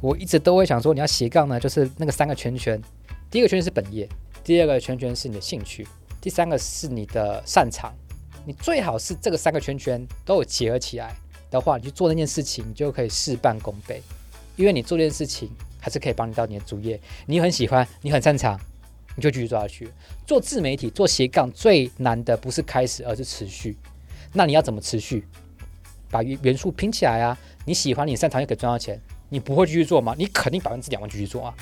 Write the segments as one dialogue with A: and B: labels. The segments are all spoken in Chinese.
A: 我一直都会想说，你要斜杠呢，就是那个三个圈圈，第一个圈圈是本业，第二个圈圈是你的兴趣，第三个是你的擅长。你最好是这个三个圈圈都有结合起来的话，你去做那件事情，你就可以事半功倍。因为你做这件事情，还是可以帮你到你的主业，你很喜欢，你很擅长，你就继续做下去。做自媒体，做斜杠最难的不是开始，而是持续。那你要怎么持续？把元元素拼起来啊！你喜欢，你擅长，又可以赚到钱，你不会继续做吗？你肯定百分之两万继续做啊！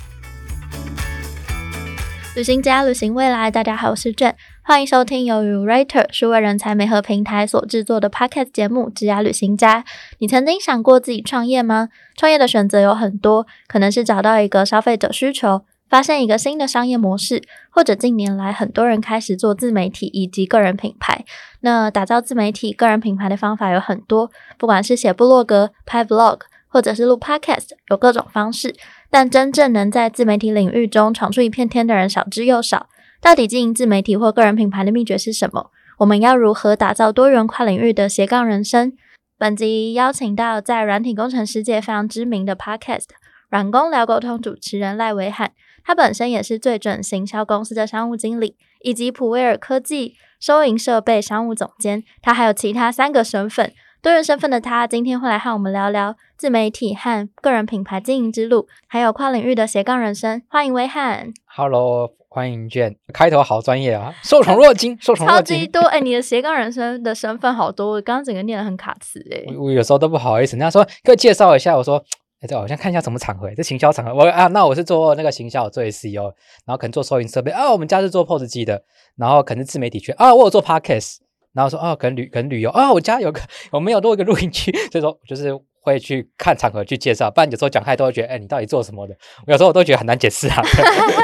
B: 旅行家，旅行未来，大家好，我是郑，欢迎收听由 Writer 数位人才媒合平台所制作的 Podcast 节目《职涯旅行家》。你曾经想过自己创业吗？创业的选择有很多，可能是找到一个消费者需求。发现一个新的商业模式，或者近年来很多人开始做自媒体以及个人品牌。那打造自媒体、个人品牌的方法有很多，不管是写部落格、拍 vlog，或者是录 podcast，有各种方式。但真正能在自媒体领域中闯出一片天的人少之又少。到底经营自媒体或个人品牌的秘诀是什么？我们要如何打造多元跨领域的斜杠人生？本集邀请到在软体工程师界非常知名的 podcast 软工聊沟通主持人赖维汉。他本身也是最准行销公司的商务经理，以及普威尔科技收银设备商务总监。他还有其他三个身份，多元身份的他，今天会来和我们聊聊自媒体和个人品牌经营之路，还有跨领域的斜杠人生。欢迎威汉
A: ，Hello，欢迎卷。开头好专业啊，受宠若惊，受宠若惊。
B: 超级多哎，你的斜杠人生的身份好多，我刚刚整个念的很卡词哎。
A: 我有时候都不好意思，人家说给我介绍一下，我说。哎，这我先看一下什么场合？这行销场合，我啊，那我是做那个行销，做 SEO，然后可能做收银设备啊。我们家是做 POS 机的，然后可能自媒体圈啊，我有做 Podcast，然后说啊，可能旅可能旅游啊，我家 有个我们有多一个录音区，所以说就是会去看场合去介绍。不然有时候讲太多，觉得哎，你到底做什么的？我有时候我都觉得很难解释啊。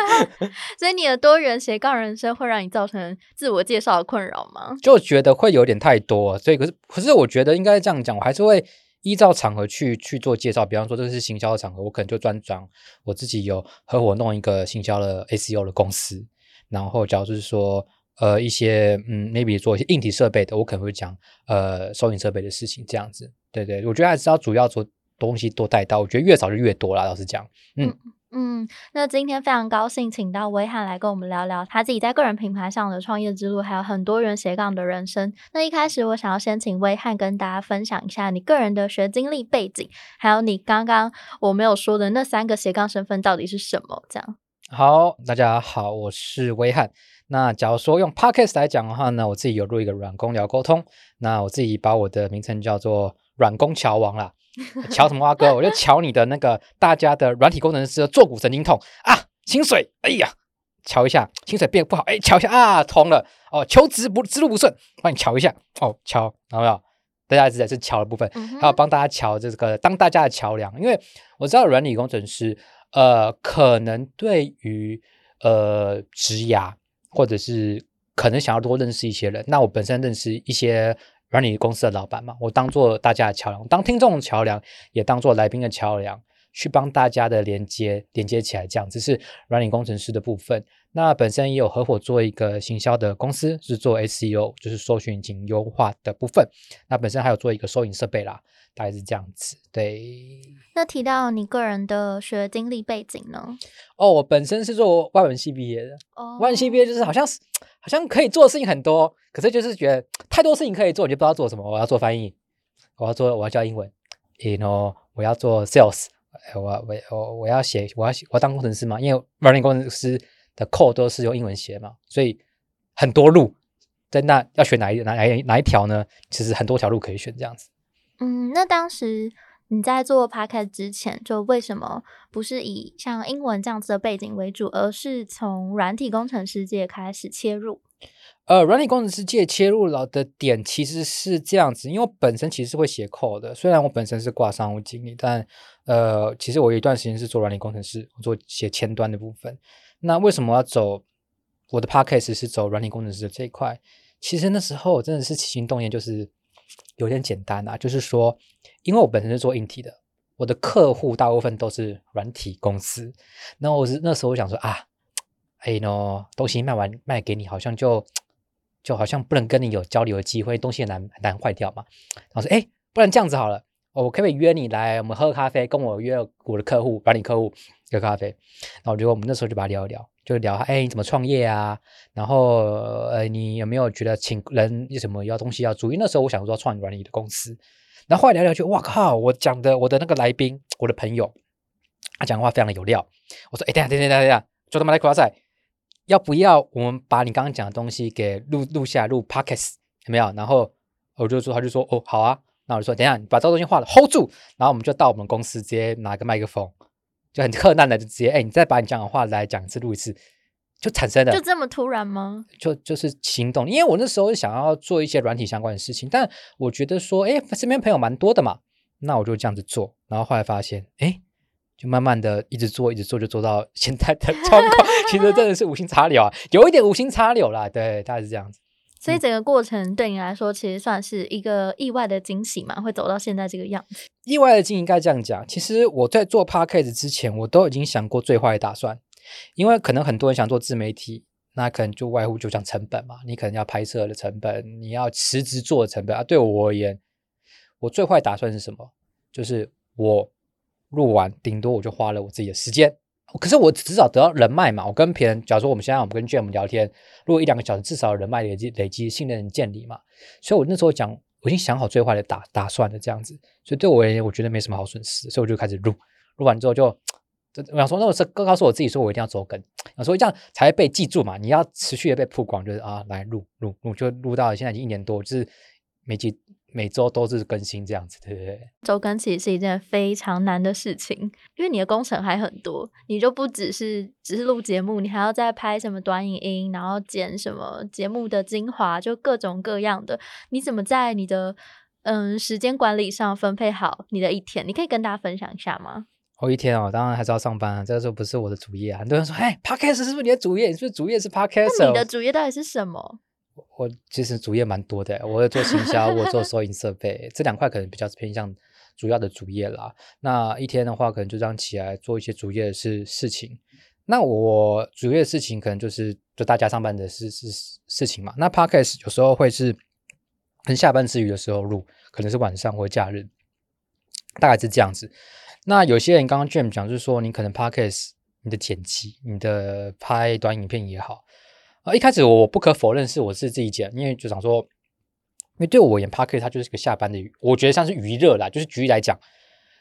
B: 所以你的多元斜杠人生会让你造成自我介绍的困扰吗？
A: 就觉得会有点太多，所以可是可是我觉得应该这样讲，我还是会。依照场合去去做介绍，比方说这是行销的场合，我可能就专讲我自己有合伙弄一个行销的 SEO 的公司，然后假如就是说呃一些嗯 maybe 做一些硬体设备的，我可能会讲呃收银设备的事情这样子，对对，我觉得还是要主要做东西多带到，我觉得越早就越多啦，老实讲，嗯。
B: 嗯，那今天非常高兴请到威汉来跟我们聊聊他自己在个人品牌上的创业之路，还有很多人斜杠的人生。那一开始我想要先请威汉跟大家分享一下你个人的学经历背景，还有你刚刚我没有说的那三个斜杠身份到底是什么？这样。
A: 好，大家好，我是威汉。那假如说用 podcast 来讲的话呢，我自己有录一个软工聊沟通，那我自己把我的名称叫做软工桥王啦。桥什么啊哥？我就瞧你的那个大家的软体工程师的坐骨神经痛啊，薪水，哎呀，瞧一下薪水变不好，哎，瞧一下啊，通了哦，求职不之路不顺，帮你瞧一下哦，瞧，有没有？大家一直在是桥的部分，还有帮大家瞧这个当大家的桥梁，因为我知道软体工程师呃，可能对于呃职涯或者是可能想要多认识一些人，那我本身认识一些。软体公司的老板嘛，我当做大家的桥梁，当听众的桥梁，也当做来宾的桥梁，去帮大家的连接连接起来。这样只是软体工程师的部分。那本身也有合伙做一个行销的公司，是做 SEO，就是搜寻引擎优化的部分。那本身还有做一个收银设备啦，大概是这样子。对。
B: 那提到你个人的学经历背景呢？
A: 哦，我本身是做外文系毕业的。哦，外文系毕业就是好像是。好像可以做的事情很多，可是就是觉得太多事情可以做，你就不知道做什么。我要做翻译，我要做我要教英文，you know，我要做 sales，我我我我要写，我要我要当工程师嘛，因为软件工程师的 code 都是用英文写嘛，所以很多路在那要选哪一哪哪哪一条呢？其实很多条路可以选，这样子。
B: 嗯，那当时你在做 p a c k e t 之前，就为什么不是以像英文这样子的背景为主，而是从软体工程师界开始切入？
A: 呃，软体工程师界切入了的点其实是这样子，因为我本身其实是会写 code 的，虽然我本身是挂商务经理，但呃，其实我有一段时间是做软体工程师，做写前端的部分。那为什么要走我的 podcast 是走软体工程师这一块？其实那时候我真的是起心动念，就是有点简单啊，就是说，因为我本身是做硬体的，我的客户大部分都是软体公司，那我是那时候我想说啊，哎喏，东西卖完卖给你，好像就。就好像不能跟你有交流的机会，东西很难难坏掉嘛。然后说，哎，不然这样子好了，我可不可以约你来，我们喝咖啡，跟我约我的客户，管理客户喝咖啡。然后我觉得我们那时候就把他聊一聊，就聊，哎，你怎么创业啊？然后呃，你有没有觉得请人有什么要东西要注意？那时候我想说创软体的公司，然后后来聊聊就，哇靠，我讲的我的那个来宾，我的朋友，他讲话非常的有料。我说，哎，等下等下等下，就他妈来夸赛，要不要我们把你刚刚讲的东西给录录下来，录 podcast 有没有？然后我就说，他就说，哦，好啊。那我就说，等下你把这东西画了 hold 住，然后我们就到我们公司直接拿个麦克风，就很困难的就直接，哎，你再把你讲的话来讲一次，录一次，就产生了，
B: 就这么突然吗？
A: 就就是行动，因为我那时候想要做一些软体相关的事情，但我觉得说，哎，身边朋友蛮多的嘛，那我就这样子做，然后后来发现，哎，就慢慢的一直做，一直做，就做到现在的 状况，其实真的是无心插柳啊，有一点无心插柳啦，对，大概是这样子。
B: 所以整个过程对你来说，其实算是一个意外的惊喜嘛？会走到现在这个样子。
A: 意外的惊喜应该这样讲。其实我在做 podcast 之前，我都已经想过最坏的打算，因为可能很多人想做自媒体，那可能就外乎就讲成本嘛。你可能要拍摄的成本，你要辞职做的成本啊。对我而言，我最坏打算是什么？就是我录完，顶多我就花了我自己的时间。可是我至少得到人脉嘛，我跟别人，假如说我们现在我们跟 Jam 聊天，如果一两个小时，至少人脉累积累积信任建立嘛，所以我那时候讲，我已经想好最坏的打打算了这样子，所以对我而言，我觉得没什么好损失，所以我就开始录，录完之后就，我想说，那我是告告诉我自己说，我一定要走梗，想说这样才被记住嘛，你要持续的被曝光，就是啊，来录录录，就录到现在已经一年多，就是每集。每周都是更新这样子，对不对？
B: 周更其实是一件非常难的事情，因为你的工程还很多，你就不只是只是录节目，你还要再拍什么短影音，然后剪什么节目的精华，就各种各样的。你怎么在你的嗯时间管理上分配好你的一天？你可以跟大家分享一下吗？
A: 我一天哦，当然还是要上班啊，这个时候不是我的主业啊。很多人说，哎，Podcast 是不是你的主业？你是不是主业是 Podcast？
B: 那你的主业到底是什么？
A: 我其实主业蛮多的，我做行销，我做 收银设备，这两块可能比较偏向主要的主业啦。那一天的话，可能就这样起来做一些主业的事事情。那我主业的事情可能就是就大家上班的事事事情嘛。那 podcast 有时候会是跟下班之余的时候录，可能是晚上或假日，大概是这样子。那有些人刚刚 Jim 讲，就是说你可能 podcast 你的剪辑，你的拍短影片也好。啊，一开始我不可否认是我是自己剪，因为就想说，因为对我而言 p a r k e 它就是个下班的，我觉得像是娱乐啦，就是举例来讲，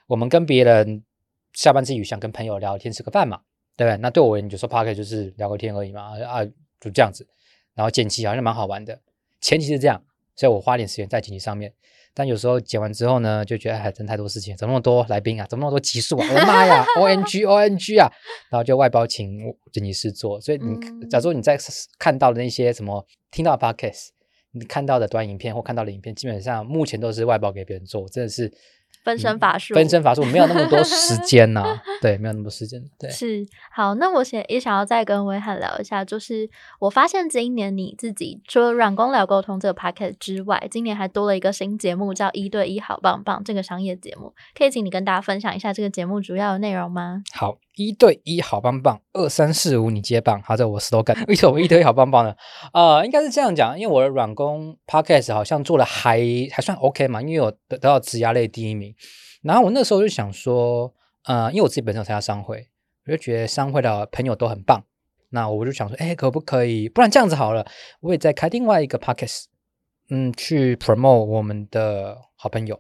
A: 我们跟别人下班之余想跟朋友聊天吃个饭嘛，对不对？那对我而言，就说 p a r k e 就是聊个天而已嘛，啊，就这样子，然后剪辑好像蛮好玩的，前提是这样，所以我花点时间在剪辑上面。但有时候剪完之后呢，就觉得还真太多事情，怎么那么多来宾啊，怎么那么多集数啊？我的妈呀，O N G O N G 啊！然后就外包请剪辑师做。所以你，假如你在看到的那些什么，听到 podcast，你看到的短影片或看到的影片，基本上目前都是外包给别人做，真的是。
B: 分身乏术，
A: 分身乏术，没有那么多 时间呐。对，没有那么多时间。对，
B: 是好。那我想也想要再跟威汉聊一下，就是我发现今年你自己除了软工聊沟通这个 p a c k e t 之外，今年还多了一个新节目，叫一对一好棒棒这个商业节目，可以请你跟大家分享一下这个节目主要的内容吗？
A: 好，一对一好棒棒，二三四五你接棒。好，这我 slogan。为什么一对一好棒棒呢？呃，应该是这样讲，因为我的软工 podcast 好像做的还还算 OK 嘛，因为我得到职涯类第一名。然后我那时候就想说，呃，因为我自己本身有参加商会，我就觉得商会的朋友都很棒。那我就想说，哎，可不可以？不然这样子好了，我也在开另外一个 podcast，嗯，去 promote 我们的好朋友。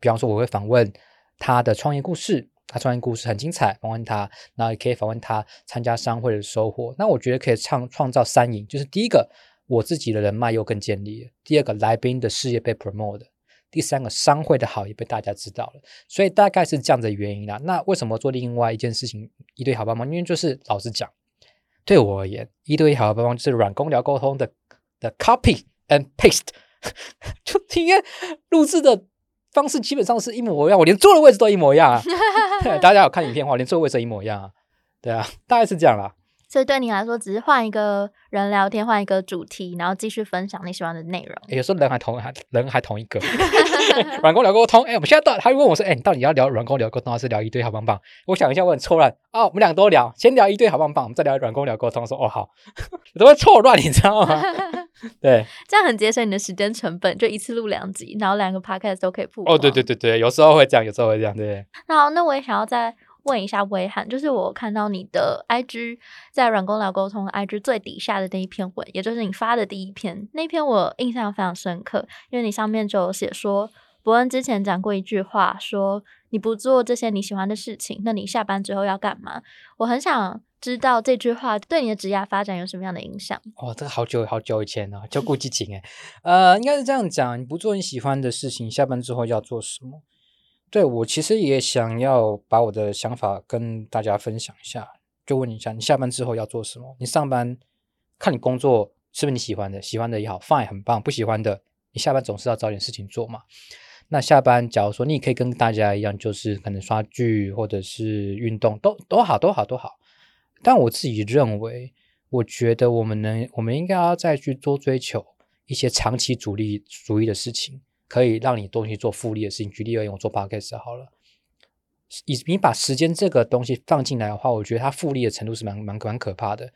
A: 比方说，我会访问他的创业故事，他创业故事很精彩，访问他，然后也可以访问他参加商会的收获。那我觉得可以创创造三赢，就是第一个，我自己的人脉又更建立了；第二个，来宾的事业被 promote。第三个商会的好也被大家知道了，所以大概是这样的原因啦。那为什么做另外一件事情一对好帮忙？因为就是老实讲，对我而言，一对一好帮忙就是软工聊沟通的的 copy and paste，就体验录制的方式基本上是一模一样，我连坐的位置都一模一样啊。大家有看影片的话，连坐的位置一模一样啊。对啊，大概是这样啦。
B: 所以对你来说，只是换一个人聊天，换一个主题，然后继续分享你喜欢的内容。
A: 有时候人还同还 人还同一个，软工聊沟通。哎，我们现在到，他问我说：“哎，你到底要聊软工聊沟通，还是聊一堆好棒棒？”我想一下，我很错乱哦，我们两个都聊，先聊一堆好棒棒，我们再聊软工聊沟通。说：“哦，好。”都会错乱，你知道吗？对，
B: 这样很节省你的时间成本，就一次录两集，然后两个 podcast 都可以曝光。
A: 哦，对对对对，有时候会这样，有时候会这样，对。
B: 那好，那我也想要再问一下威汉，就是我看到你的 IG 在软工聊沟通 IG 最底下的那一篇文，也就是你发的第一篇，那篇我印象非常深刻，因为你上面就有写说，伯恩之前讲过一句话，说你不做这些你喜欢的事情，那你下班之后要干嘛？我很想知道这句话对你的职业发展有什么样的影响。
A: 哦，这个好久好久以前哦，就顾激情哎，呃，应该是这样讲，你不做你喜欢的事情，下班之后要做什么？对我其实也想要把我的想法跟大家分享一下，就问你一下，你下班之后要做什么？你上班看你工作是不是你喜欢的，喜欢的也好，fine 很棒；不喜欢的，你下班总是要找点事情做嘛。那下班，假如说你也可以跟大家一样，就是可能刷剧或者是运动，都都好，都好，都好。但我自己认为，我觉得我们能，我们应该要再去多追求一些长期主力主义的事情。可以让你东西做复利的事情。举例而言，我做 podcast 好了，你你把时间这个东西放进来的话，我觉得它复利的程度是蛮蛮蛮可怕的。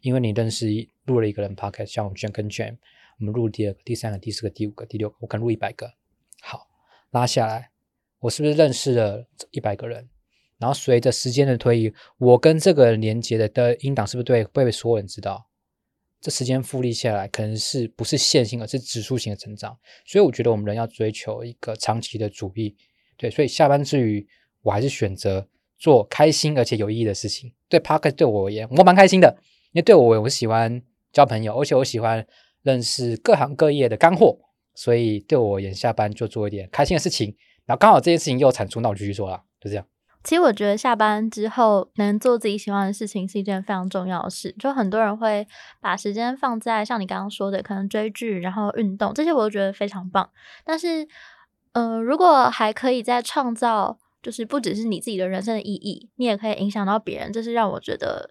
A: 因为你认识录了一个人 podcast，像我们 Jam 跟娟我们录第二个、第三个、第四个、第五个、第六个，我可能录一百个。拉下来，我是不是认识了一百个人？然后随着时间的推移，我跟这个连接的的音档是不是对会被所有人知道？这时间复利下来，可能是不是线性，而是指数型的成长。所以我觉得我们人要追求一个长期的主义。对，所以下班之余，我还是选择做开心而且有意义的事情。对 Park 对我而言，我蛮开心的，因为对我我喜欢交朋友，而且我喜欢认识各行各业的干货。所以对我而言，下班就做一点开心的事情。然后刚好这件事情又产出，那我就继续做了，就这样。
B: 其实我觉得下班之后能做自己喜欢的事情是一件非常重要的事。就很多人会把时间放在像你刚刚说的，可能追剧，然后运动这些，我都觉得非常棒。但是，呃，如果还可以再创造，就是不只是你自己的人生的意义，你也可以影响到别人，这是让我觉得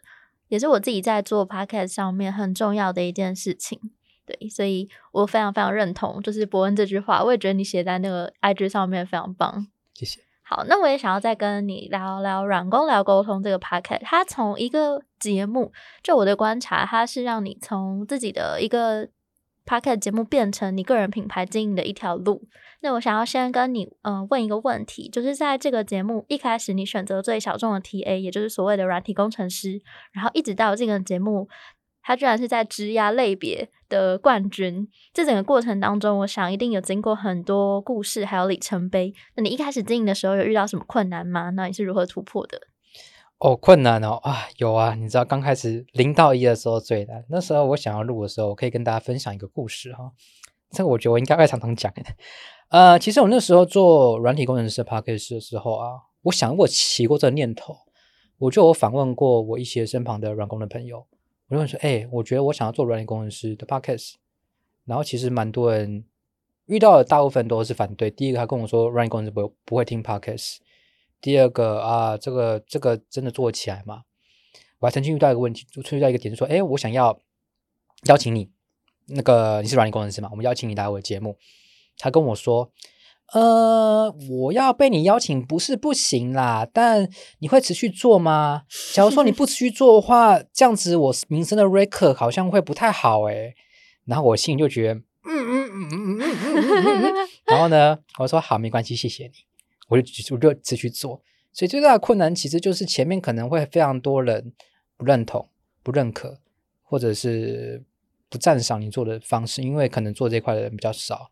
B: 也是我自己在做 podcast 上面很重要的一件事情。对，所以我非常非常认同，就是伯恩这句话，我也觉得你写在那个 IG 上面非常棒。
A: 谢谢。
B: 好，那我也想要再跟你聊聊软工聊沟通这个 p o c a s t 它从一个节目，就我的观察，它是让你从自己的一个 p o c a s t 节目变成你个人品牌经营的一条路。那我想要先跟你嗯问一个问题，就是在这个节目一开始，你选择最小众的 TA，也就是所谓的软体工程师，然后一直到这个节目。他居然是在职压类别的冠军，这整个过程当中，我想一定有经过很多故事，还有里程碑。那你一开始经营的时候有遇到什么困难吗？那你是如何突破的？
A: 哦，困难哦啊，有啊！你知道刚开始零到一的时候最难。那时候我想要录的时候，我可以跟大家分享一个故事哈。这个我觉得我应该会常常讲。呃，其实我那时候做软体工程师 p a c k a g e 的时候啊，我想过起过这个念头，我就有访问过我一些身旁的软工的朋友。我就说，哎，我觉得我想要做软件工程师的 podcast，然后其实蛮多人遇到的大部分都是反对。第一个，他跟我说软件工程师不不会听 podcast；第二个啊，这个这个真的做起来吗？我还曾经遇到一个问题，就遇到一个点，说，哎，我想要邀请你，那个你是软件工程师嘛？我们邀请你来我的节目。他跟我说。呃，我要被你邀请不是不行啦，但你会持续做吗？假如说你不持续做的话，这样子我名声的 record 好像会不太好诶。然后我心里就觉得，嗯嗯嗯嗯嗯嗯嗯，然后呢，我说好，没关系，谢谢你，我就我就持续做。所以最大的困难其实就是前面可能会非常多人不认同、不认可，或者是不赞赏你做的方式，因为可能做这块的人比较少。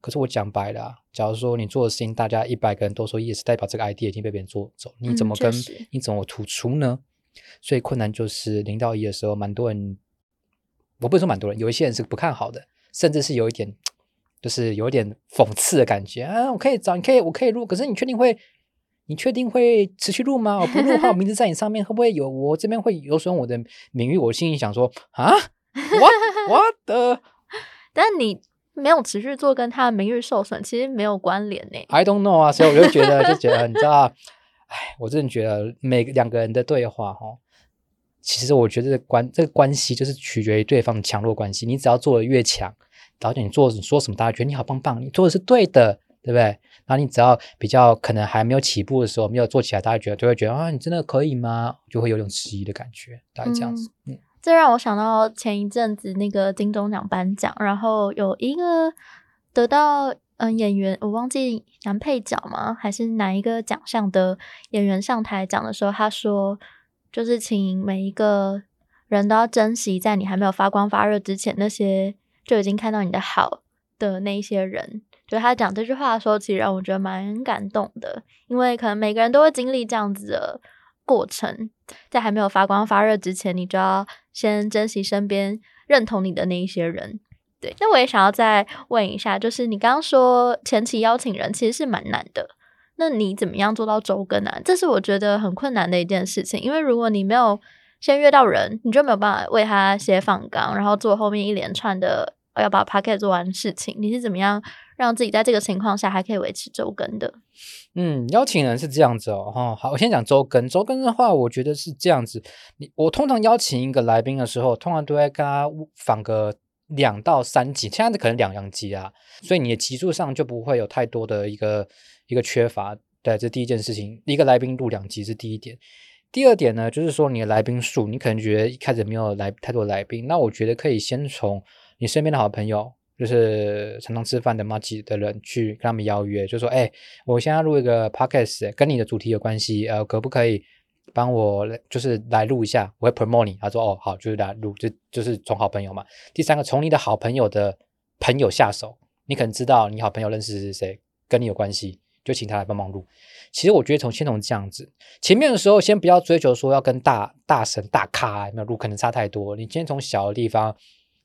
A: 可是我讲白了，假如说你做的事情，大家一百个人都说 yes，代表这个 idea 已经被别人做走，你怎么跟你怎么突出呢？所以困难就是零到一的时候，蛮多人，我不是说蛮多人，有一些人是不看好的，甚至是有一点，就是有一点讽刺的感觉啊！我可以找，你可以，我可以录，可是你确定会，你确定会持续录吗？我不录的话，我名字在你上面会不会有？我这边会有损我的名誉？我心里想说啊，what what the？
B: 但你。没有持续做，跟他的名誉受损其实没有关联呢。
A: I don't know 啊，所以我就觉得，就觉得你知道，哎，我真的觉得每两个人的对话哈，其实我觉得关这个关系就是取决于对方的强弱关系。你只要做的越强，导演你做你说什么，大家觉得你好棒棒，你做的是对的，对不对？然后你只要比较可能还没有起步的时候，没有做起来，大家觉得就会觉得啊，你真的可以吗？就会有种迟疑的感觉，大概这样子。嗯，
B: 这让我想到前一阵子那个金钟奖颁奖，然后有一个得到嗯演员，我忘记男配角吗？还是哪一个奖项的演员上台讲的时候，他说就是请每一个人都要珍惜在你还没有发光发热之前，那些就已经看到你的好的那一些人。就他讲这句话的时候，其实让我觉得蛮感动的，因为可能每个人都会经历这样子的过程，在还没有发光发热之前，你就要先珍惜身边认同你的那一些人。对，那我也想要再问一下，就是你刚刚说前期邀请人其实是蛮难的，那你怎么样做到周更呢？这是我觉得很困难的一件事情，因为如果你没有先约到人，你就没有办法为他写访纲，然后做后面一连串的要把 p a c k e t 做完事情。你是怎么样？让自己在这个情况下还可以维持周更的。
A: 嗯，邀请人是这样子哦，哈，好，我先讲周更。周更的话，我觉得是这样子。你我通常邀请一个来宾的时候，通常都会跟他访个两到三集，现在可能两两集啊，所以你的集数上就不会有太多的一个一个缺乏。对，这第一件事情，一个来宾录两集是第一点。第二点呢，就是说你的来宾数，你可能觉得一开始没有来太多来宾，那我觉得可以先从你身边的好朋友。就是常常吃饭的马吉的人去跟他们邀约，就说：“哎，我现在录一个 podcast，跟你的主题有关系，呃，可不可以帮我就是来录一下？我会 promote 你。”他说：“哦，好，就是来录，就就是从好朋友嘛。第三个，从你的好朋友的朋友下手，你可能知道你好朋友认识是谁，跟你有关系，就请他来帮忙录。其实我觉得从先从这样子，前面的时候先不要追求说要跟大大神大咖没有录，可能差太多。你先从小的地方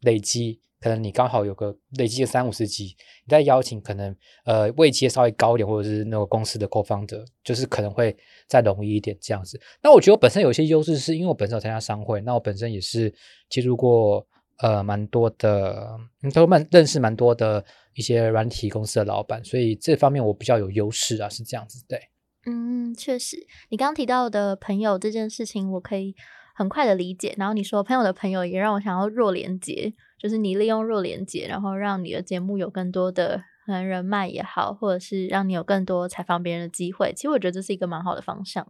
A: 累积。”可能你刚好有个累积的三五十级，你再邀请可能呃位阶稍微高一点，或者是那个公司的 co-founder，就是可能会再容易一点这样子。那我觉得我本身有一些优势，是因为我本身有参加商会，那我本身也是接触过呃蛮多的，都蛮认识蛮多的一些软体公司的老板，所以这方面我比较有优势啊，是这样子对。
B: 嗯，确实，你刚刚提到的朋友这件事情，我可以很快的理解。然后你说朋友的朋友，也让我想要弱连接。就是你利用弱连接，然后让你的节目有更多的人脉也好，或者是让你有更多采访别人的机会。其实我觉得这是一个蛮好的方向。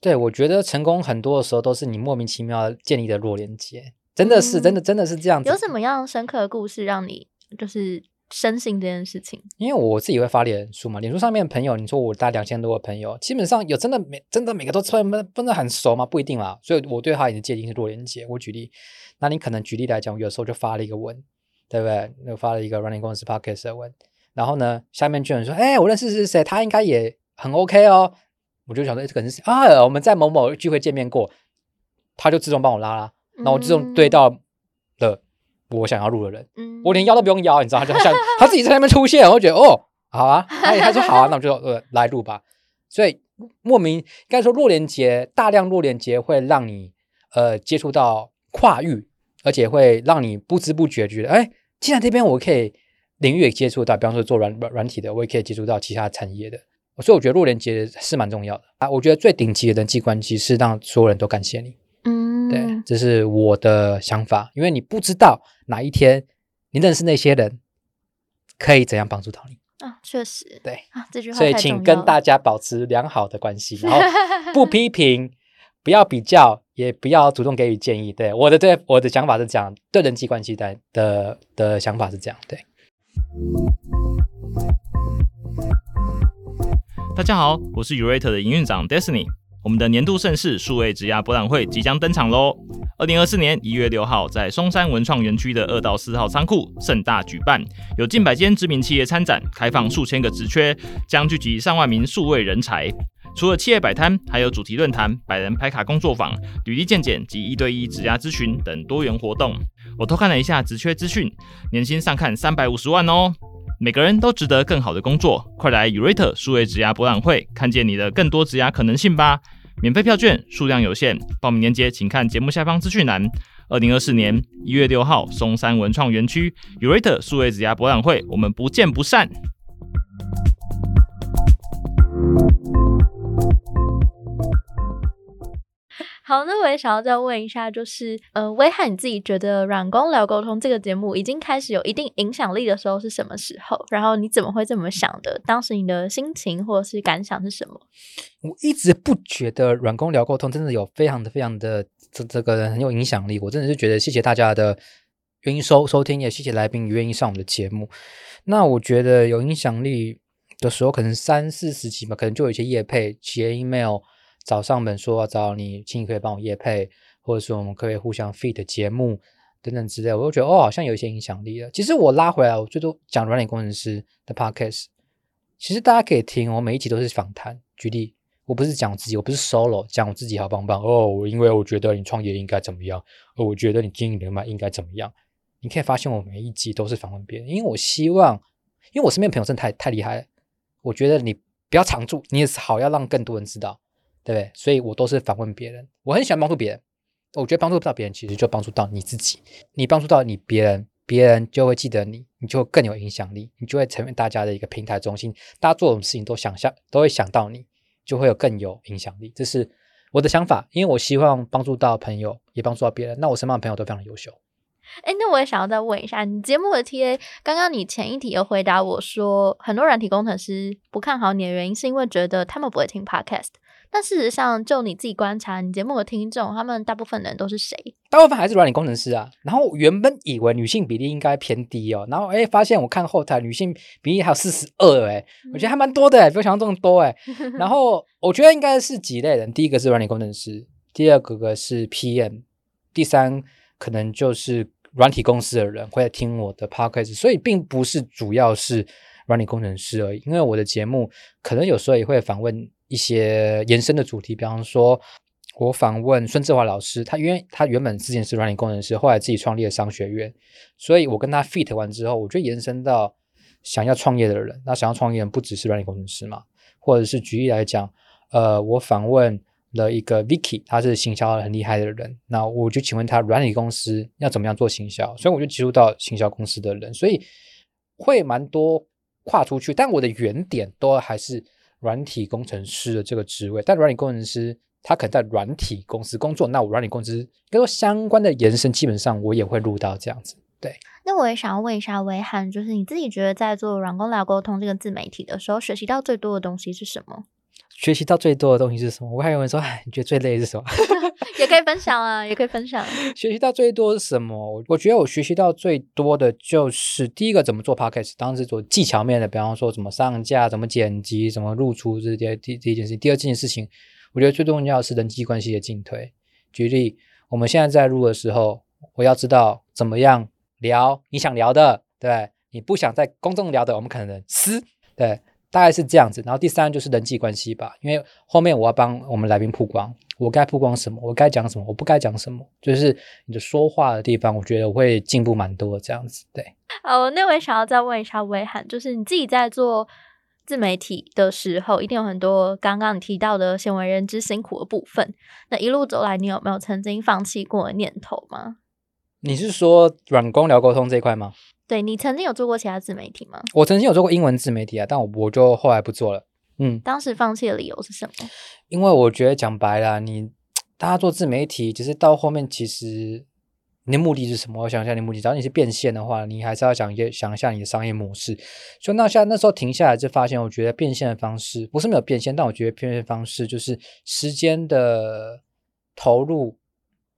A: 对，我觉得成功很多的时候都是你莫名其妙建立的弱连接，真的是，真的，真的是这样子。
B: 有什么样深刻的故事让你就是？深信这件事情，
A: 因为我自己会发脸书嘛，脸书上面的朋友，你说我大两千多个朋友，基本上有真的每真的每个都穿不不是很熟吗？不一定啦，所以我对他已经界定是弱连接。我举例，那你可能举例来讲，有时候就发了一个文，对不对？又发了一个 Running 公司 Podcast 的文，然后呢，下面就有人说，哎，我认识是谁，他应该也很 OK 哦。我就想说，这个人是啊，我们在某某聚会见面过，他就自动帮我拉啦，那我自动对到了。我想要录的人，我连邀都不用邀，你知道，他就像 他自己在那边出现，我觉得哦，好啊，他他说好啊，那我就呃 来录吧。所以莫名应该说弱连接，大量弱连接会让你呃接触到跨域，而且会让你不知不觉觉得，哎，既然这边我可以领域也接触到，比方说做软软软体的，我也可以接触到其他产业的。所以我觉得弱连接是蛮重要的啊。我觉得最顶级的人际关系是让所有人都感谢你。
B: 嗯，
A: 对，这是我的想法，因为你不知道哪一天你认识那些人，可以怎样帮助到你
B: 啊？确实，
A: 对
B: 啊，这句话
A: 所以请跟大家保持良好的关系，然后不批评，不要比较，也不要主动给予建议。对，我的对我的想法是这样，对人际关系的的的想法是这样。对，
C: 大家好，我是 Urate 的营运长 Destiny。我们的年度盛事数位职涯博览会即将登场喽！二零二四年一月六号，在松山文创园区的二到四号仓库盛大举办，有近百间知名企业参展，开放数千个职缺，将聚集上万名数位人才。除了企业摆摊，还有主题论坛、百人拍卡工作坊、履历鉴检及一对一职涯咨询等多元活动。我偷看了一下职缺资讯，年薪上看三百五十万哦！每个人都值得更好的工作，快来 Urate 数位职涯博览会，看见你的更多职涯可能性吧！免费票券数量有限，报名链接请看节目下方资讯栏。二零二四年一月六号，松山文创园区 Urate 数位子牙博览会，我们不见不散。
B: 好，那我也想要再问一下，就是呃，威汉你自己觉得《软工聊沟通》这个节目已经开始有一定影响力的时候是什么时候？然后你怎么会这么想的？当时你的心情或者是感想是什么？
A: 我一直不觉得《软工聊沟通》真的有非常的、非常的这这个很有影响力。我真的是觉得谢谢大家的愿意收收听，也谢谢来宾愿意上我们的节目。那我觉得有影响力的时候，可能三四十集嘛，可能就有一些业配企业 email。找上门说找你，请你可以帮我夜配，或者说我们可以互相 fit 节目等等之类，我就觉得哦，好像有一些影响力了。其实我拉回来，我最多讲软件工程师的 podcast，其实大家可以听，我每一集都是访谈。举例，我不是讲自己，我不是 solo 讲我自己好棒棒哦，因为我觉得你创业应该怎么样，我觉得你经营人脉应该怎么样。你可以发现我每一集都是访问别人，因为我希望，因为我身边朋友真的太太厉害了，我觉得你不要常驻，你也是好要让更多人知道。对不对？所以我都是反问别人，我很喜欢帮助别人。我觉得帮助不到别人，其实就帮助到你自己。你帮助到你别人，别人就会记得你，你就更有影响力，你就会成为大家的一个平台中心。大家做什么事情都想象，都会想到你，就会有更有影响力。这是我的想法，因为我希望帮助到朋友，也帮助到别人。那我身旁的朋友都非常优秀。
B: 哎，那我也想要再问一下，你节目的 TA，刚刚你前一题有回答我说，很多软体工程师不看好你的原因，是因为觉得他们不会听 Podcast。但事实上，就你自己观察，你节目的听众，他们大部分人都是谁？
A: 大部分还是软体工程师啊。然后原本以为女性比例应该偏低哦，然后哎，发现我看后台女性比例还有四十二，哎，我觉得还蛮多的哎，比我想象中多哎。然后我觉得应该是几类人，第一个是软体工程师，第二个个是 PM，第三可能就是软体公司的人会听我的 podcast，所以并不是主要是软体工程师而已。因为我的节目可能有时候也会访问。一些延伸的主题，比方说，我访问孙志华老师，他因为他原本之前是软件工程师，后来自己创立了商学院，所以我跟他 fit 完之后，我就延伸到想要创业的人。那想要创业的不只是软件工程师嘛，或者是举例来讲，呃，我访问了一个 Vicky，他是行销很厉害的人，那我就请问他软体公司要怎么样做行销，所以我就接触到行销公司的人，所以会蛮多跨出去，但我的原点都还是。软体工程师的这个职位，但软体工程师他可能在软体公司工作，那我软体公司跟相关的延伸，基本上我也会录到这样子。对，
B: 那我也想要问一下威汉，就是你自己觉得在做软工聊沟通这个自媒体的时候，学习到最多的东西是什么？
A: 学习到最多的东西是什么？我还有人说，哎，你觉得最累是什么？
B: 也可以分享啊，也可以分享。
A: 学习到最多是什么？我我觉得我学习到最多的就是第一个怎么做 podcast，当时做技巧面的，比方说怎么上架、怎么剪辑、怎么露出这些第第一件事情。第二件事情，我觉得最重要是人际关系的进退。举例，我们现在在录的时候，我要知道怎么样聊你想聊的，对你不想在公众聊的，我们可能私对。大概是这样子，然后第三就是人际关系吧，因为后面我要帮我们来宾曝光，我该曝光什么，我该讲什么，我不该讲什么，就是你的说话的地方，我觉得我会进步蛮多这样子。对，
B: 哦，那我也想要再问一下威涵，就是你自己在做自媒体的时候，一定有很多刚刚你提到的鲜为人知辛苦的部分，那一路走来，你有没有曾经放弃过的念头吗？
A: 你是说软工聊沟通这一块吗？
B: 对你曾经有做过其他自媒体吗？
A: 我曾经有做过英文自媒体啊，但我我就后来不做了。嗯，
B: 当时放弃的理由是什么？
A: 因为我觉得讲白了，你大家做自媒体，其实到后面其实你的目的是什么？我想一下，你目的，只要你是变现的话，你还是要想一想一下你的商业模式。所以那下那时候停下来就发现，我觉得变现的方式不是没有变现，但我觉得变现方式就是时间的投入，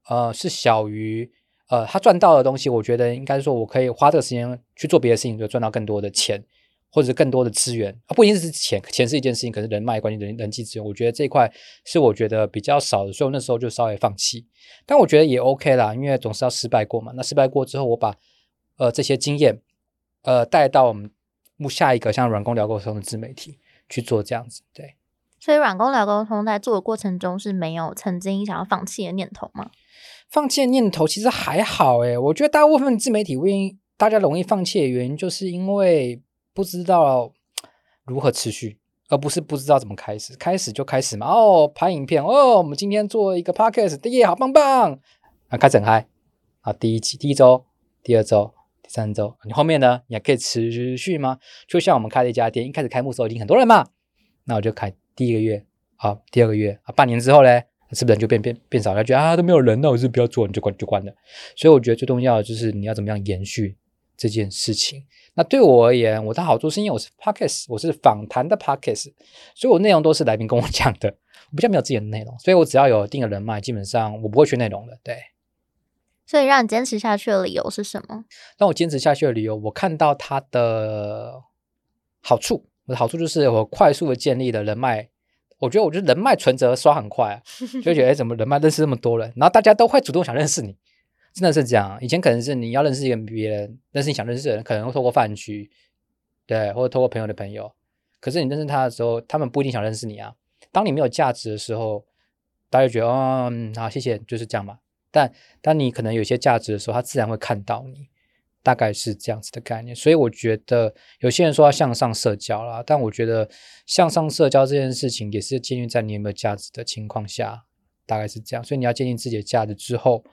A: 呃，是小于。呃，他赚到的东西，我觉得应该说，我可以花这个时间去做别的事情，就赚到更多的钱，或者是更多的资源啊，不一定是钱，钱是一件事情，可是人脉关系、人人际资源，我觉得这一块是我觉得比较少的，所以我那时候就稍微放弃。但我觉得也 OK 啦，因为总是要失败过嘛。那失败过之后，我把呃这些经验呃带到我们目下一个像软工聊沟通的自媒体去做这样子，对。
B: 所以软工聊沟通在做的过程中是没有曾经想要放弃的念头吗？
A: 放弃的念头其实还好诶，我觉得大部分自媒体原因，大家容易放弃的原因，就是因为不知道如何持续，而不是不知道怎么开始。开始就开始嘛，哦，拍影片，哦，我们今天做一个 podcast，第一好棒棒，啊，开整嗨，啊，第一期、第一周、第二周、第三周，你后面呢，你还可以持续吗？就像我们开了一家店，一开始开幕时候已经很多人嘛，那我就开第一个月，好，第二个月，啊，半年之后嘞。是不是人就变变变少？他觉得啊都没有人，那我是不要做，你就关就关了。所以我觉得最重要的就是你要怎么样延续这件事情。那对我而言，我的好处是因为我是 podcast，我是访谈的 podcast，所以我内容都是来宾跟我讲的，我比较没有自己的内容，所以我只要有一定的人脉，基本上我不会缺内容的。对，
B: 所以让你坚持下去的理由是什么？
A: 让我坚持下去的理由，我看到它的好处，我的好处就是我快速的建立了人脉。我觉得，我觉得人脉存折刷很快啊，就觉得哎，怎么人脉认识那么多人，然后大家都会主动想认识你。真的是这样，以前可能是你要认识一个别人，认识你想认识的人，可能会透过饭局，对，或者透过朋友的朋友。可是你认识他的时候，他们不一定想认识你啊。当你没有价值的时候，大家觉得哦，好，谢谢，就是这样嘛。但当你可能有些价值的时候，他自然会看到你，大概是这样子的概念。所以我觉得有些人说要向上社交啦，但我觉得向上社交这件事情也是建立在你有没有价值的情况下，大概是这样。所以你要建立自己的价值之后。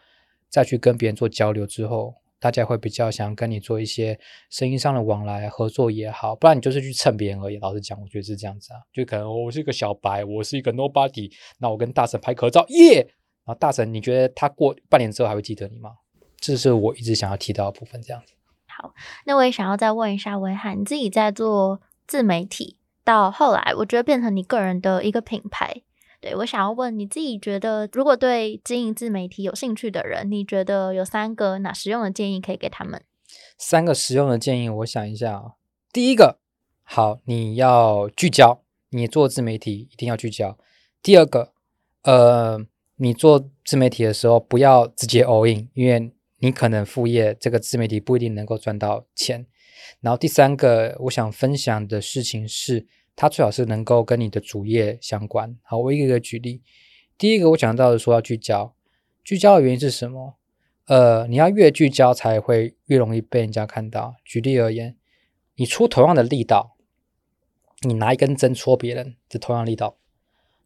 A: 再去跟别人做交流之后，大家会比较想跟你做一些生意上的往来合作也好，不然你就是去蹭别人而已。老实讲，我觉得是这样子啊，就可能我是一个小白，我是一个 nobody，那我跟大神拍合照，耶！然后大神，你觉得他过半年之后还会记得你吗？这是我一直想要提到的部分，这样子。
B: 好，那我也想要再问一下威汉，你自己在做自媒体，到后来我觉得变成你个人的一个品牌。对我想要问你自己觉得，如果对经营自媒体有兴趣的人，你觉得有三个哪实用的建议可以给他们？
A: 三个实用的建议，我想一下啊。第一个，好，你要聚焦，你做自媒体一定要聚焦。第二个，呃，你做自媒体的时候不要直接 all in，因为你可能副业这个自媒体不一定能够赚到钱。然后第三个，我想分享的事情是。它最好是能够跟你的主业相关。好，我一个一个举例。第一个我讲到的说要聚焦，聚焦的原因是什么？呃，你要越聚焦才会越容易被人家看到。举例而言，你出同样的力道，你拿一根针戳别人，这同样力道，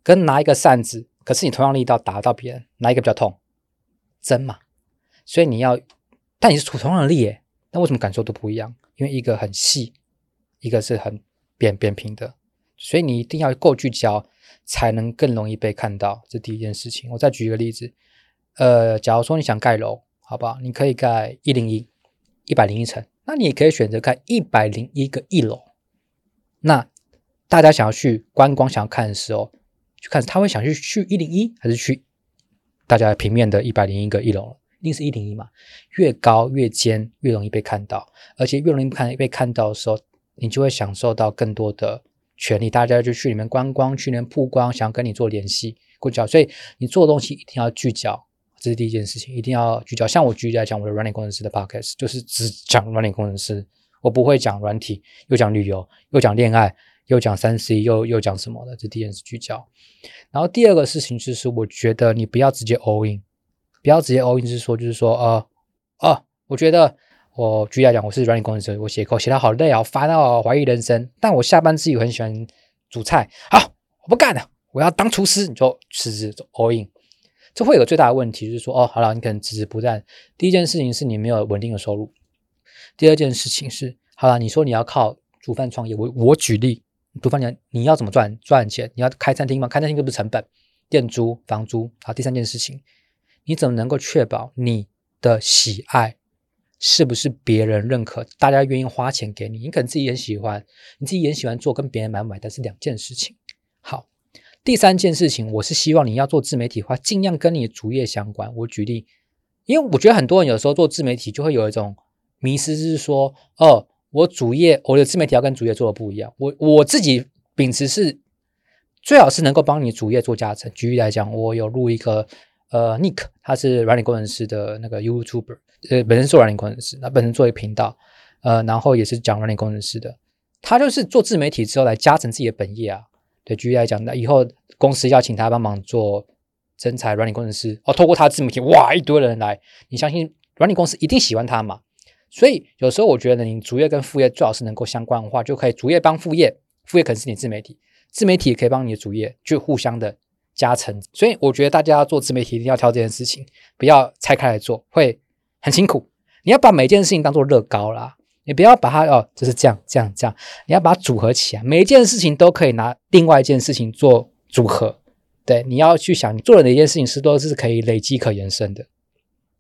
A: 跟拿一个扇子，可是你同样力道打到别人，哪一个比较痛？针嘛。所以你要，但你是出同样的力耶，那为什么感受都不一样？因为一个很细，一个是很扁扁平的。所以你一定要够聚焦，才能更容易被看到。这第一件事情。我再举一个例子，呃，假如说你想盖楼，好不好？你可以盖一零一，一百零一层。那你也可以选择盖一百零一个一楼。那大家想要去观光、想要看的时候，去看他会想去去一零一，还是去大家平面的一百零一个一楼？一定是一零一嘛？越高越尖，越容易被看到，而且越容易看被看到的时候，你就会享受到更多的。权利，大家就去里面观光，去里面曝光，想要跟你做联系，聚焦。所以你做东西一定要聚焦，这是第一件事情，一定要聚焦。像我举例来讲，我的软体工程师的 podcast 就是只讲软体工程师，我不会讲软体，又讲旅游，又讲恋爱，又讲三 C，又又讲什么的。这第一件事聚焦。然后第二个事情就是，我觉得你不要直接 all in，不要直接 all in，是说就是说，呃，哦，我觉得。我举例来讲，我是软件工程师，我写扣写到好累啊，烦到怀疑人生。但我下班自己很喜欢煮菜，好，我不干了，我要当厨师，你就辞职 all in。这会有个最大的问题，就是说，哦，好了，你可能辞职不干。第一件事情是你没有稳定的收入，第二件事情是，好了，你说你要靠煮饭创业，我我举例，煮饭你你要怎么赚赚钱？你要开餐厅吗？开餐厅就不是成本，店租、房租。好，第三件事情，你怎么能够确保你的喜爱？是不是别人认可，大家愿意花钱给你？你可能自己也喜欢，你自己也喜欢做，跟别人买不买，但是两件事情。好，第三件事情，我是希望你要做自媒体的话，尽量跟你的主业相关。我举例，因为我觉得很多人有时候做自媒体就会有一种迷失，是说，哦，我主业我的自媒体要跟主业做的不一样。我我自己秉持是，最好是能够帮你主业做加成。举例来讲，我有录一个。呃，Nick 他是软体工程师的那个 YouTuber，呃，本身做软体工程师，那本身做一个频道，呃，然后也是讲软体工程师的。他就是做自媒体之后来加成自己的本业啊。对，举例来讲，那以后公司要请他帮忙做真才软体工程师，哦，透过他自媒体，哇，一堆人来，你相信软体公司一定喜欢他嘛？所以有时候我觉得，你主业跟副业最好是能够相关的话，就可以主业帮副业，副业可能是你自媒体，自媒体也可以帮你的主业，就互相的。加成，所以我觉得大家做自媒体一定要挑这件事情，不要拆开来做，会很辛苦。你要把每件事情当做乐高啦，你不要把它哦，就是这样这样这样，你要把它组合起来，每一件事情都可以拿另外一件事情做组合对，你要去想，你做的哪件事情是都是可以累积、可延伸的，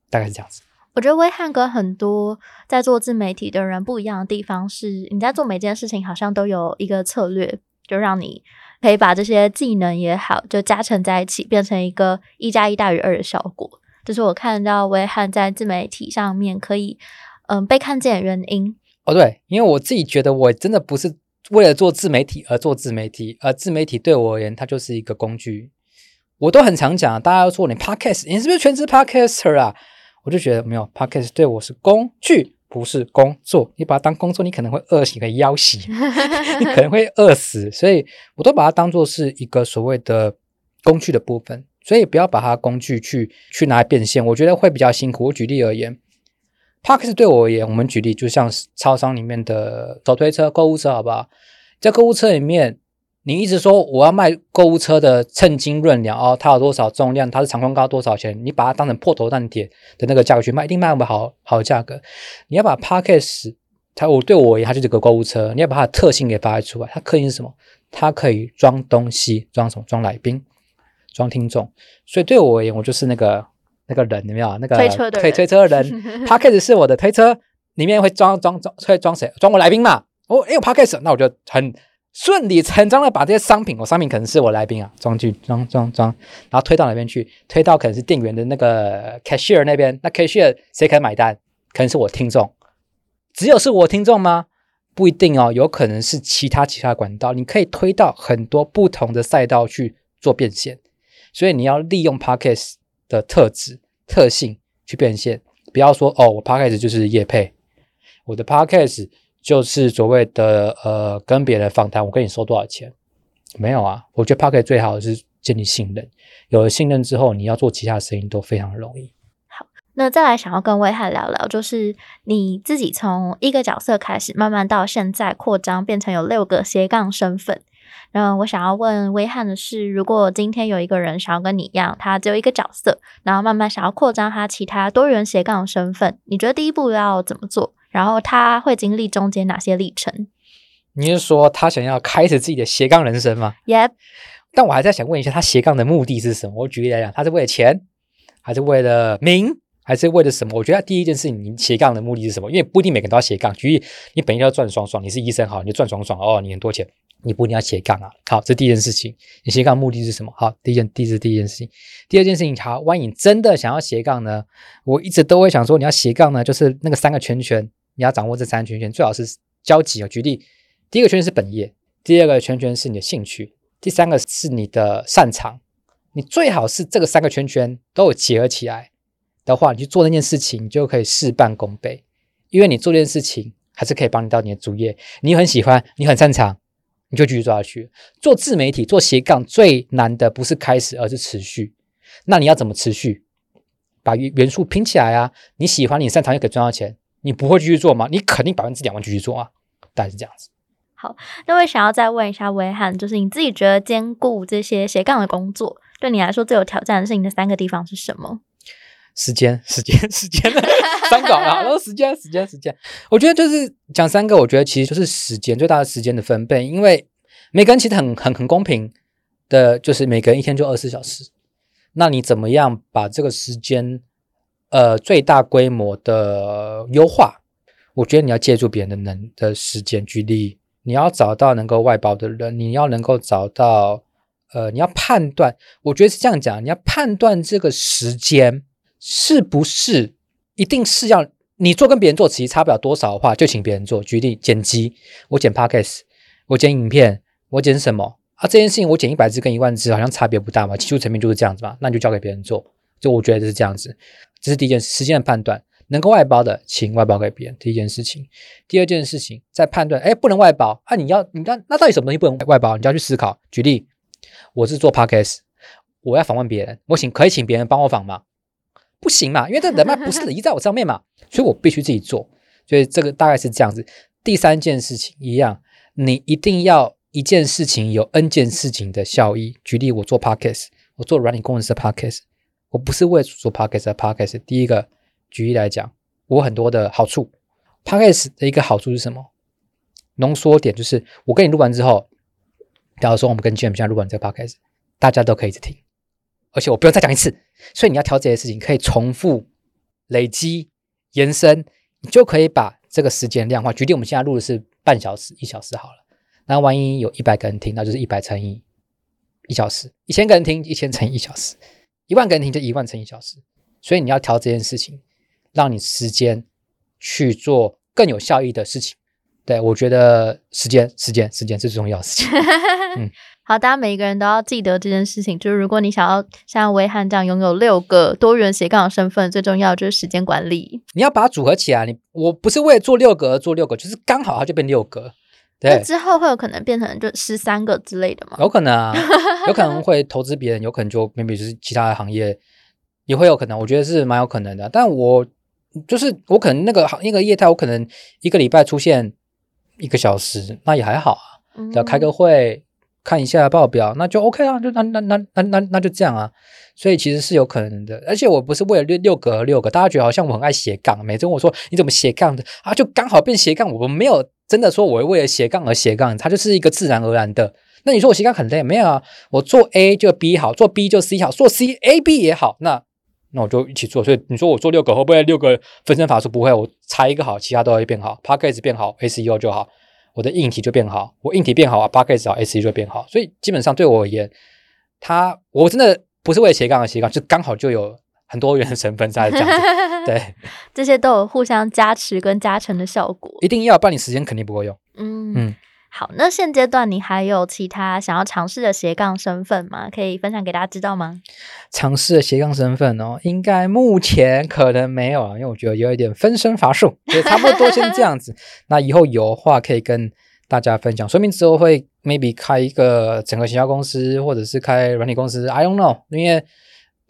A: 大概是这样子。
B: 我觉得威汉跟很多在做自媒体的人不一样的地方是，你在做每件事情好像都有一个策略，就让你可以把这些技能也好，就加成在一起，变成一个一加一大于二的效果。这是我看到威汉在自媒体上面可以嗯被看见的原因。
A: 哦，对，因为我自己觉得我真的不是为了做自媒体而做自媒体，而自媒体对我而言，它就是一个工具。我都很常讲，大家要做你 podcast，你是不是全职 podcaster 啊？我就觉得没有，podcast 对我是工具，不是工作。你把它当工作，你可能会饿死，可以腰死，你可能会饿死。所以我都把它当做是一个所谓的工具的部分。所以不要把它工具去去拿来变现，我觉得会比较辛苦。我举例而言，podcast 对我而言，我们举例就像是超商里面的手推车、购物车，好不好？在购物车里面。你一直说我要卖购物车的称斤论两哦，它有多少重量，它是长宽高多少钱？你把它当成破头烂铁的那个价格去卖，一定卖不好好的价格。你要把 Parkes 它我对我而言，它就是个购物车，你要把它的特性给发挥出来。它特性是什么？它可以装东西，装什么？装来宾，装听众。所以对我而言，我就是那个那个人，有没有？那个
B: 推车的
A: 推推车的人。Parkes 是我的推车，里面会装装装会装谁？装我来宾嘛？哦，哎有 Parkes，那我就很。顺理成章的把这些商品，我商品可能是我来宾啊，装去装装装，然后推到哪边去？推到可能是店员的那个 cashier 那边。那 cashier 谁可以买单？可能是我听众。只有是我听众吗？不一定哦，有可能是其他其他管道。你可以推到很多不同的赛道去做变现。所以你要利用 podcast 的特质特性去变现，不要说哦，我 podcast 就是业配，我的 podcast。就是所谓的呃，跟别人访谈，我跟你收多少钱？没有啊，我觉得 p a r k e t 最好的是建立信任，有了信任之后，你要做其他生意都非常容易。
B: 好，那再来想要跟威汉聊聊，就是你自己从一个角色开始，慢慢到现在扩张，变成有六个斜杠身份。然后我想要问威汉的是，如果今天有一个人想要跟你一样，他只有一个角色，然后慢慢想要扩张他其他多元斜杠身份，你觉得第一步要怎么做？然后他会经历中间哪些历程？
A: 你是说他想要开始自己的斜杠人生吗
B: ？Yep。
A: 但我还在想问一下，他斜杠的目的是什么？我举例来讲，他是为了钱，还是为了名，还是为了什么？我觉得第一件事情，你斜杠的目的是什么？因为不一定每个人都要斜杠。举例，你本应要赚爽爽，你是医生好，你就赚爽爽哦，你很多钱，你不一定要斜杠啊。好，这第一件事情，你斜杠目的是什么？好，第一件，第是第一件事情。第二件事情，好，万一你真的想要斜杠呢？我一直都会想说，你要斜杠呢，就是那个三个圈圈。你要掌握这三圈圈，最好是交集啊。举例，第一个圈圈是本业，第二个圈圈是你的兴趣，第三个是你的擅长。你最好是这个三个圈圈都有结合起来的话，你去做那件事情，你就可以事半功倍。因为你做这件事情，还是可以帮你到你的主业。你很喜欢，你很擅长，你就继续做下去。做自媒体，做斜杠最难的不是开始，而是持续。那你要怎么持续？把元元素拼起来啊！你喜欢，你擅长，又可以赚到钱。你不会继续做吗？你肯定百分之两万继续做啊，大概是这样子。
B: 好，那我想要再问一下威汉，就是你自己觉得兼顾这些斜杠的工作，对你来说最有挑战的是你的三个地方是什么？
A: 时间，时间，时间，三个啊，然后时间，时间，时间。我觉得就是讲三个，我觉得其实就是时间最大的时间的分配，因为每个人其实很很很公平的，就是每个人一天就二十四小时，那你怎么样把这个时间？呃，最大规模的优化，我觉得你要借助别人的能的时间。举例，你要找到能够外包的人，你要能够找到，呃，你要判断，我觉得是这样讲，你要判断这个时间是不是一定是要你做跟别人做，其实差不了多少的话，就请别人做。举例，剪辑，我剪 podcast，我剪影片，我剪什么啊？这件事情我剪一百支跟一万支好像差别不大嘛，技术层面就是这样子嘛，那你就交给别人做。就我觉得是这样子。这是第一件时间的判断，能够外包的，请外包给别人。第一件事情，第二件事情，在判断，哎，不能外包啊！你要，你那那到底什么东西不能外包？你就要去思考。举例，我是做 podcast，我要访问别人，我请可以请别人帮我访吗？不行嘛，因为这人脉不是 移在我上面嘛，所以我必须自己做。所以这个大概是这样子。第三件事情一样，你一定要一件事情有 n 件事情的效益。举例，我做 podcast，我做软体工程师 podcast。我不是为了做 podcast podcast。第一个举例来讲，我很多的好处。podcast 的一个好处是什么？浓缩点就是，我跟你录完之后，假如说我们跟 James 现在录完这个 podcast，大家都可以一直听，而且我不用再讲一次。所以你要挑这些事情，可以重复、累积、延伸，你就可以把这个时间量化。举例，我们现在录的是半小时、一小时好了。那万一有一百个人听，那就是一百乘以一小时；一千个人听，一千乘以一小时；一万个人听，就一万乘以一小时。所以你要调这件事情，让你时间去做更有效益的事情。对我觉得时间、时间、时间是最重要的事情。
B: 嗯，好，大家每一个人都要记得这件事情。就是如果你想要像威汉这样拥有六个多元斜杠的身份，最重要就是时间管理。
A: 你要把它组合起来。你我不是为了做六个而做六个，就是刚好它就变六个。对，
B: 之后会有可能变成就十三个之类的吗？
A: 有可能啊，有可能 会投资别人，有可能就 maybe 就是其他的行业也会有可能。我觉得是蛮有可能的。但我就是我可能那个行那个业态，我可能一个礼拜出现一个小时，那也还好啊。要开个会看一下报表，那就 OK 啊，就那那那那那那就这样啊。所以其实是有可能的，而且我不是为了六六个六个，大家觉得好像我很爱斜杠，每次我说你怎么斜杠的啊，就刚好变斜杠，我没有。真的说，我为了斜杠而斜杠，它就是一个自然而然的。那你说我斜杠很累，没有啊？我做 A 就 B 好，做 B 就 C 好，做 C A B 也好。那那我就一起做。所以你说我做六个会不会六个分身法术不会？我拆一个好，其他都会变好。p a c k a g e 变好，SEO 就好，我的硬体就变好。我硬体变好啊 p a c k a g e 好，SEO 就变好。所以基本上对我而言，它我真的不是为了斜杠而斜杠，就刚好就有很多元的成分在这样子。对，
B: 这些都有互相加持跟加成的效果。
A: 一定要，不然你时间肯定不够用。嗯
B: 嗯，好，那现阶段你还有其他想要尝试的斜杠身份吗？可以分享给大家知道吗？
A: 尝试的斜杠身份哦，应该目前可能没有啊，因为我觉得有一点分身乏术，也差不多先这样子。那以后有的话可以跟大家分享，说明之后会 maybe 开一个整个行销公司，或者是开软体公司，I don't know，因为。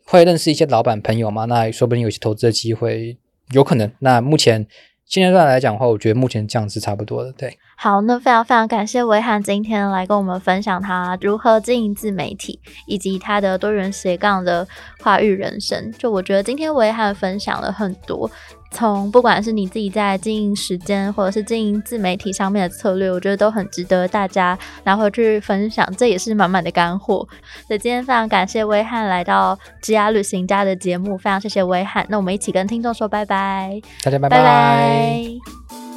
A: 会认识一些老板朋友吗？那说不定有些投资的机会，有可能。那目前现阶段来讲的话，我觉得目前这样是差不多的。对，
B: 好，那非常非常感谢维汉今天来跟我们分享他如何经营自媒体，以及他的多元斜杠的跨域人生。就我觉得今天维汉分享了很多。从不管是你自己在经营时间，或者是经营自媒体上面的策略，我觉得都很值得大家拿回去分享，这也是满满的干货。所以今天非常感谢威汉来到职涯旅行家的节目，非常谢谢威汉。那我们一起跟听众说拜拜，
A: 大家拜拜。